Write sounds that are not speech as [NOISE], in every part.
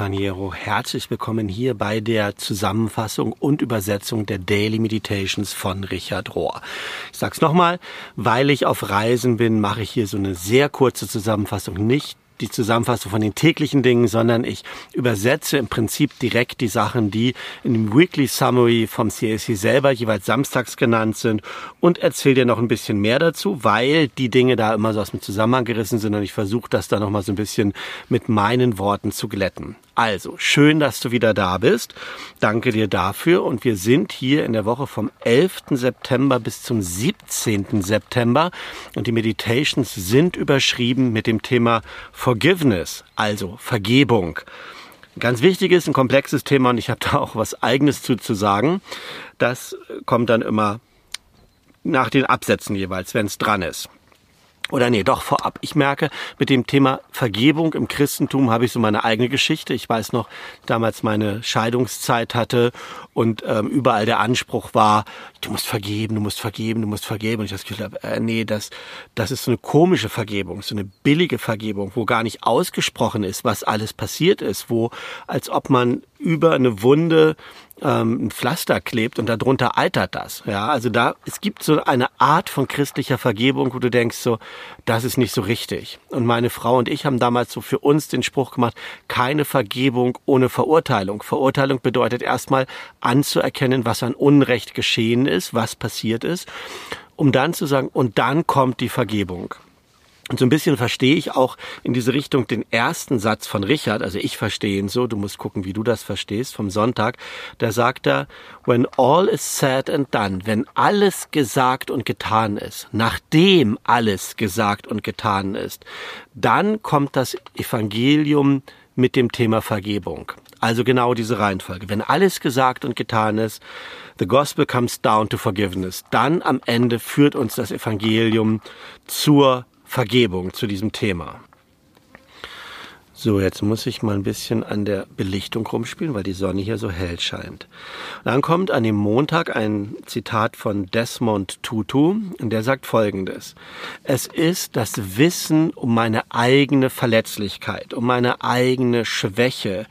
Companiero. Herzlich willkommen hier bei der Zusammenfassung und Übersetzung der Daily Meditations von Richard Rohr. Ich sag's nochmal, weil ich auf Reisen bin, mache ich hier so eine sehr kurze Zusammenfassung, nicht die Zusammenfassung von den täglichen Dingen, sondern ich übersetze im Prinzip direkt die Sachen, die in dem Weekly Summary vom CSC selber jeweils samstags genannt sind und erzähle dir noch ein bisschen mehr dazu, weil die Dinge da immer so aus dem Zusammenhang gerissen sind und ich versuche das da noch mal so ein bisschen mit meinen Worten zu glätten. Also, schön, dass du wieder da bist. Danke dir dafür. Und wir sind hier in der Woche vom 11. September bis zum 17. September. Und die Meditations sind überschrieben mit dem Thema Forgiveness, also Vergebung. Ganz wichtiges, ein komplexes Thema und ich habe da auch was eigenes zu, zu sagen. Das kommt dann immer nach den Absätzen jeweils, wenn es dran ist. Oder nee, doch vorab. Ich merke, mit dem Thema Vergebung im Christentum habe ich so meine eigene Geschichte. Ich weiß noch, damals meine Scheidungszeit hatte und ähm, überall der Anspruch war, du musst vergeben, du musst vergeben, du musst vergeben. Und ich das Gefühl äh, nee, das, das ist so eine komische Vergebung, so eine billige Vergebung, wo gar nicht ausgesprochen ist, was alles passiert ist, wo als ob man über eine Wunde ähm, ein Pflaster klebt und darunter eitert das. Ja, also da, es gibt so eine Art von christlicher Vergebung, wo du denkst so, das ist nicht so richtig. Und meine Frau und ich haben damals so für uns den Spruch gemacht, keine Vergebung ohne Verurteilung. Verurteilung bedeutet erstmal anzuerkennen, was an Unrecht geschehen ist, was passiert ist, um dann zu sagen, und dann kommt die Vergebung. Und so ein bisschen verstehe ich auch in diese Richtung den ersten Satz von Richard, also ich verstehe ihn so, du musst gucken, wie du das verstehst, vom Sonntag. Da sagt er, when all is said and done, wenn alles gesagt und getan ist, nachdem alles gesagt und getan ist, dann kommt das Evangelium mit dem Thema Vergebung. Also genau diese Reihenfolge. Wenn alles gesagt und getan ist, the gospel comes down to forgiveness. Dann am Ende führt uns das Evangelium zur Vergebung zu diesem Thema. So, jetzt muss ich mal ein bisschen an der Belichtung rumspielen, weil die Sonne hier so hell scheint. Dann kommt an dem Montag ein Zitat von Desmond Tutu und der sagt folgendes. Es ist das Wissen um meine eigene Verletzlichkeit, um meine eigene Schwäche.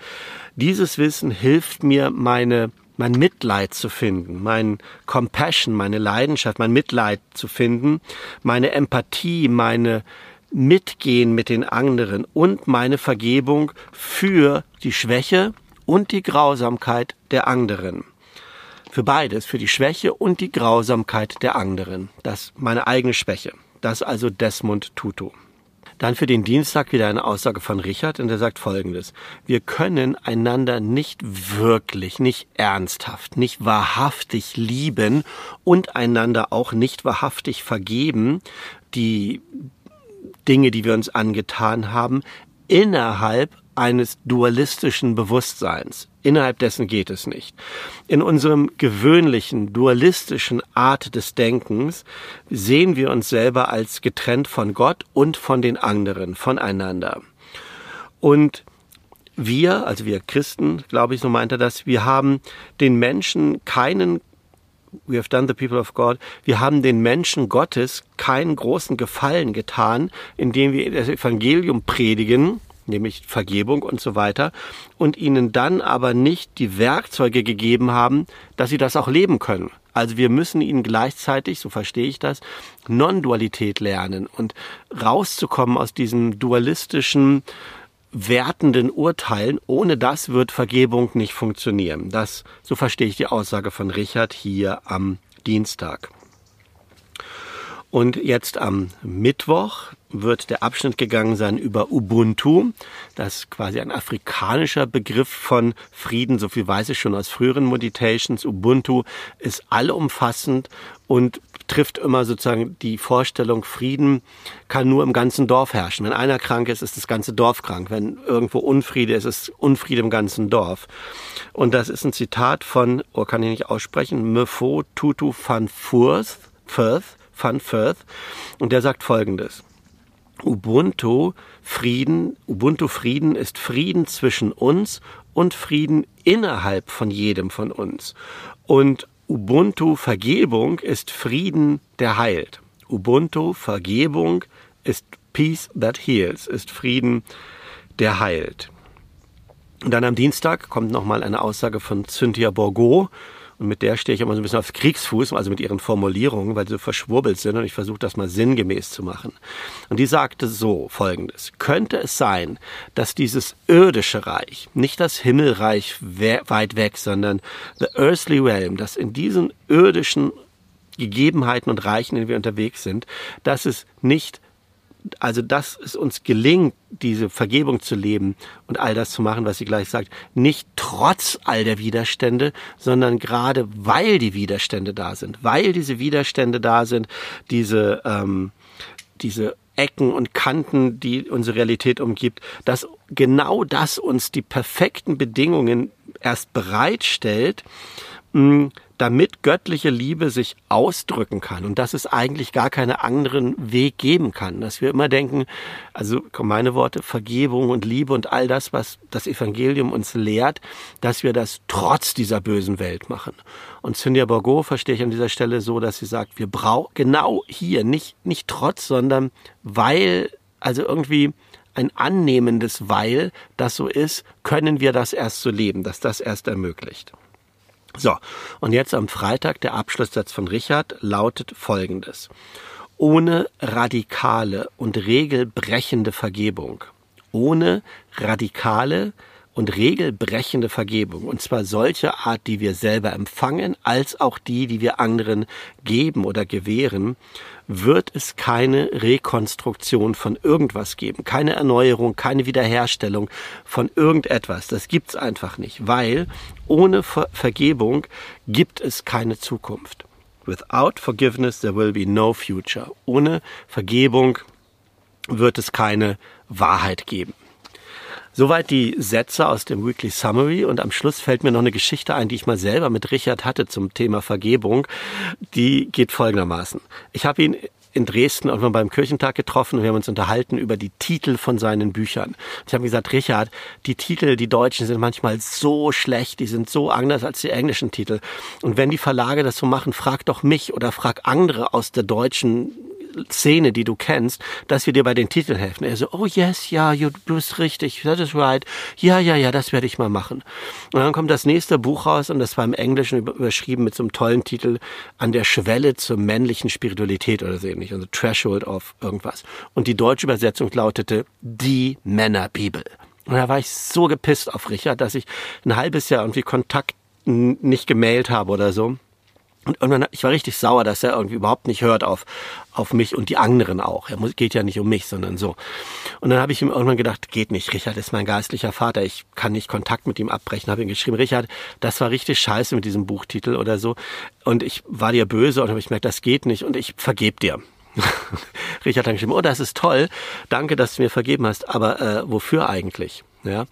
Dieses Wissen hilft mir, meine mein Mitleid zu finden, mein Compassion, meine Leidenschaft, mein Mitleid zu finden, meine Empathie, meine Mitgehen mit den anderen und meine Vergebung für die Schwäche und die Grausamkeit der anderen. Für beides, für die Schwäche und die Grausamkeit der anderen. Das meine eigene Schwäche. Das also Desmond Tutu. Dann für den Dienstag wieder eine Aussage von Richard und er sagt folgendes. Wir können einander nicht wirklich, nicht ernsthaft, nicht wahrhaftig lieben und einander auch nicht wahrhaftig vergeben, die Dinge, die wir uns angetan haben, innerhalb eines dualistischen Bewusstseins. Innerhalb dessen geht es nicht. In unserem gewöhnlichen, dualistischen Art des Denkens sehen wir uns selber als getrennt von Gott und von den anderen, voneinander. Und wir, also wir Christen, glaube ich, so meint er das, wir haben den Menschen keinen We have done the people of God. Wir haben den Menschen Gottes keinen großen Gefallen getan, indem wir das Evangelium predigen, nämlich Vergebung und so weiter, und ihnen dann aber nicht die Werkzeuge gegeben haben, dass sie das auch leben können. Also wir müssen ihnen gleichzeitig, so verstehe ich das, Non-Dualität lernen und rauszukommen aus diesem dualistischen, wertenden Urteilen. Ohne das wird Vergebung nicht funktionieren. Das, so verstehe ich die Aussage von Richard hier am Dienstag. Und jetzt am Mittwoch wird der Abschnitt gegangen sein über Ubuntu. Das ist quasi ein afrikanischer Begriff von Frieden. So viel weiß ich schon aus früheren Meditations. Ubuntu ist allumfassend und trifft immer sozusagen die Vorstellung, Frieden kann nur im ganzen Dorf herrschen. Wenn einer krank ist, ist das ganze Dorf krank. Wenn irgendwo Unfriede ist, ist Unfriede im ganzen Dorf. Und das ist ein Zitat von, oh, kann ich nicht aussprechen, Mefo Tutu van Furth, Firth, van Firth, und der sagt folgendes. Ubuntu Frieden, Ubuntu Frieden ist Frieden zwischen uns und Frieden innerhalb von jedem von uns. Und Ubuntu Vergebung ist Frieden, der heilt. Ubuntu Vergebung ist Peace that heals, ist Frieden, der heilt. Und dann am Dienstag kommt nochmal eine Aussage von Cynthia Borgo, und mit der stehe ich immer so ein bisschen auf Kriegsfuß, also mit ihren Formulierungen, weil sie so verschwurbelt sind und ich versuche das mal sinngemäß zu machen. Und die sagte so folgendes. Könnte es sein, dass dieses irdische Reich, nicht das Himmelreich weit weg, sondern the earthly realm, dass in diesen irdischen Gegebenheiten und Reichen, in denen wir unterwegs sind, dass es nicht also dass es uns gelingt, diese Vergebung zu leben und all das zu machen, was sie gleich sagt, nicht trotz all der Widerstände, sondern gerade weil die Widerstände da sind, weil diese Widerstände da sind, diese, ähm, diese Ecken und Kanten, die unsere Realität umgibt, dass genau das uns die perfekten Bedingungen erst bereitstellt, mh, damit göttliche Liebe sich ausdrücken kann und dass es eigentlich gar keinen anderen Weg geben kann. Dass wir immer denken, also meine Worte, Vergebung und Liebe und all das, was das Evangelium uns lehrt, dass wir das trotz dieser bösen Welt machen. Und Cynthia Borgo verstehe ich an dieser Stelle so, dass sie sagt, wir brauchen genau hier, nicht, nicht trotz, sondern weil, also irgendwie, ein annehmendes Weil das so ist, können wir das erst so leben, dass das erst ermöglicht. So, und jetzt am Freitag der Abschlusssatz von Richard lautet folgendes. Ohne radikale und regelbrechende Vergebung, ohne radikale und regelbrechende Vergebung, und zwar solche Art, die wir selber empfangen, als auch die, die wir anderen geben oder gewähren, wird es keine Rekonstruktion von irgendwas geben, keine Erneuerung, keine Wiederherstellung von irgendetwas. Das gibt's einfach nicht, weil ohne Ver Vergebung gibt es keine Zukunft. Without forgiveness there will be no future. Ohne Vergebung wird es keine Wahrheit geben. Soweit die Sätze aus dem Weekly Summary und am Schluss fällt mir noch eine Geschichte ein, die ich mal selber mit Richard hatte zum Thema Vergebung. Die geht folgendermaßen. Ich habe ihn in Dresden irgendwann beim Kirchentag getroffen und wir haben uns unterhalten über die Titel von seinen Büchern. Ich habe gesagt, Richard, die Titel, die deutschen sind manchmal so schlecht, die sind so anders als die englischen Titel. Und wenn die Verlage das so machen, frag doch mich oder frag andere aus der deutschen Szene, die du kennst, dass wir dir bei den Titeln helfen. Er so, oh yes, ja, du bist richtig, that is right. Ja, ja, ja, das werde ich mal machen. Und dann kommt das nächste Buch raus und das war im Englischen überschrieben mit so einem tollen Titel An der Schwelle zur männlichen Spiritualität oder so ähnlich, also Threshold of irgendwas. Und die deutsche Übersetzung lautete Die Männerbibel. Und da war ich so gepisst auf Richard, dass ich ein halbes Jahr irgendwie Kontakt nicht gemailt habe oder so. Und irgendwann, ich war richtig sauer, dass er irgendwie überhaupt nicht hört auf, auf mich und die anderen auch. Er muss, geht ja nicht um mich, sondern so. Und dann habe ich ihm irgendwann gedacht, geht nicht, Richard ist mein geistlicher Vater, ich kann nicht Kontakt mit ihm abbrechen. Habe ihm geschrieben, Richard, das war richtig scheiße mit diesem Buchtitel oder so. Und ich war dir böse und habe ich gemerkt, das geht nicht und ich vergeb dir. [LAUGHS] Richard hat geschrieben, oh, das ist toll, danke, dass du mir vergeben hast, aber äh, wofür eigentlich? Ja.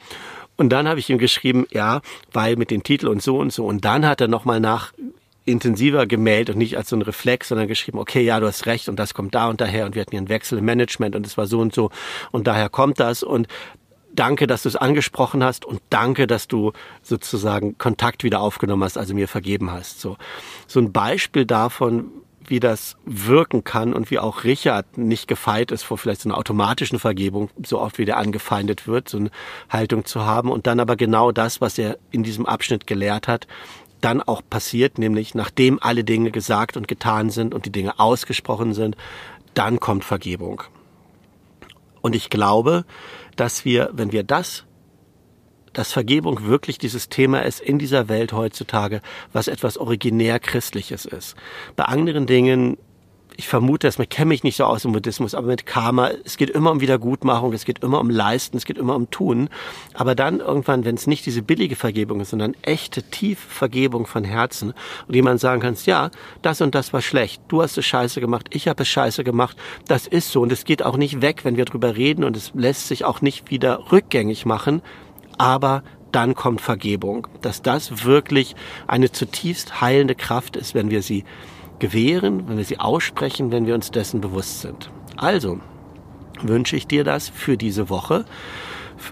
Und dann habe ich ihm geschrieben, ja, weil mit den Titel und so und so. Und dann hat er nochmal nach intensiver gemeldet und nicht als so ein Reflex, sondern geschrieben, okay, ja, du hast recht und das kommt da und daher und wir hatten hier einen Wechsel im Management und es war so und so und daher kommt das und danke, dass du es angesprochen hast und danke, dass du sozusagen Kontakt wieder aufgenommen hast, also mir vergeben hast. So, so ein Beispiel davon, wie das wirken kann und wie auch Richard nicht gefeit ist vor vielleicht so einer automatischen Vergebung, so oft wie der angefeindet wird, so eine Haltung zu haben und dann aber genau das, was er in diesem Abschnitt gelehrt hat, dann auch passiert, nämlich nachdem alle Dinge gesagt und getan sind und die Dinge ausgesprochen sind, dann kommt Vergebung. Und ich glaube, dass wir, wenn wir das, dass Vergebung wirklich dieses Thema ist in dieser Welt heutzutage, was etwas originär Christliches ist. Bei anderen Dingen ich vermute, dass man kenne mich nicht so aus im Buddhismus, aber mit Karma, es geht immer um Wiedergutmachung, es geht immer um Leisten, es geht immer um Tun. Aber dann irgendwann, wenn es nicht diese billige Vergebung ist, sondern echte, tiefe Vergebung von Herzen und jemand sagen kannst, ja, das und das war schlecht, du hast es scheiße gemacht, ich habe es scheiße gemacht, das ist so und es geht auch nicht weg, wenn wir drüber reden und es lässt sich auch nicht wieder rückgängig machen, aber dann kommt Vergebung, dass das wirklich eine zutiefst heilende Kraft ist, wenn wir sie gewähren, wenn wir sie aussprechen, wenn wir uns dessen bewusst sind. Also wünsche ich dir das für diese Woche.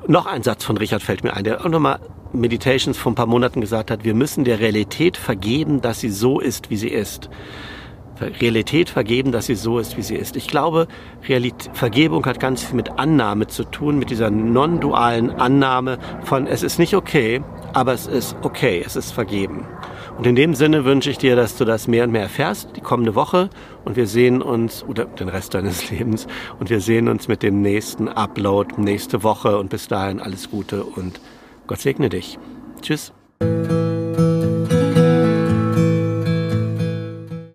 Noch ein Satz von Richard fällt mir ein, der auch nochmal Meditations vor ein paar Monaten gesagt hat, wir müssen der Realität vergeben, dass sie so ist, wie sie ist. Realität vergeben, dass sie so ist, wie sie ist. Ich glaube, Realität, Vergebung hat ganz viel mit Annahme zu tun, mit dieser non-dualen Annahme von es ist nicht okay, aber es ist okay, es ist vergeben. Und in dem Sinne wünsche ich dir, dass du das mehr und mehr erfährst, die kommende Woche. Und wir sehen uns, oder den Rest deines [LAUGHS] Lebens, und wir sehen uns mit dem nächsten Upload nächste Woche. Und bis dahin alles Gute und Gott segne dich. Tschüss.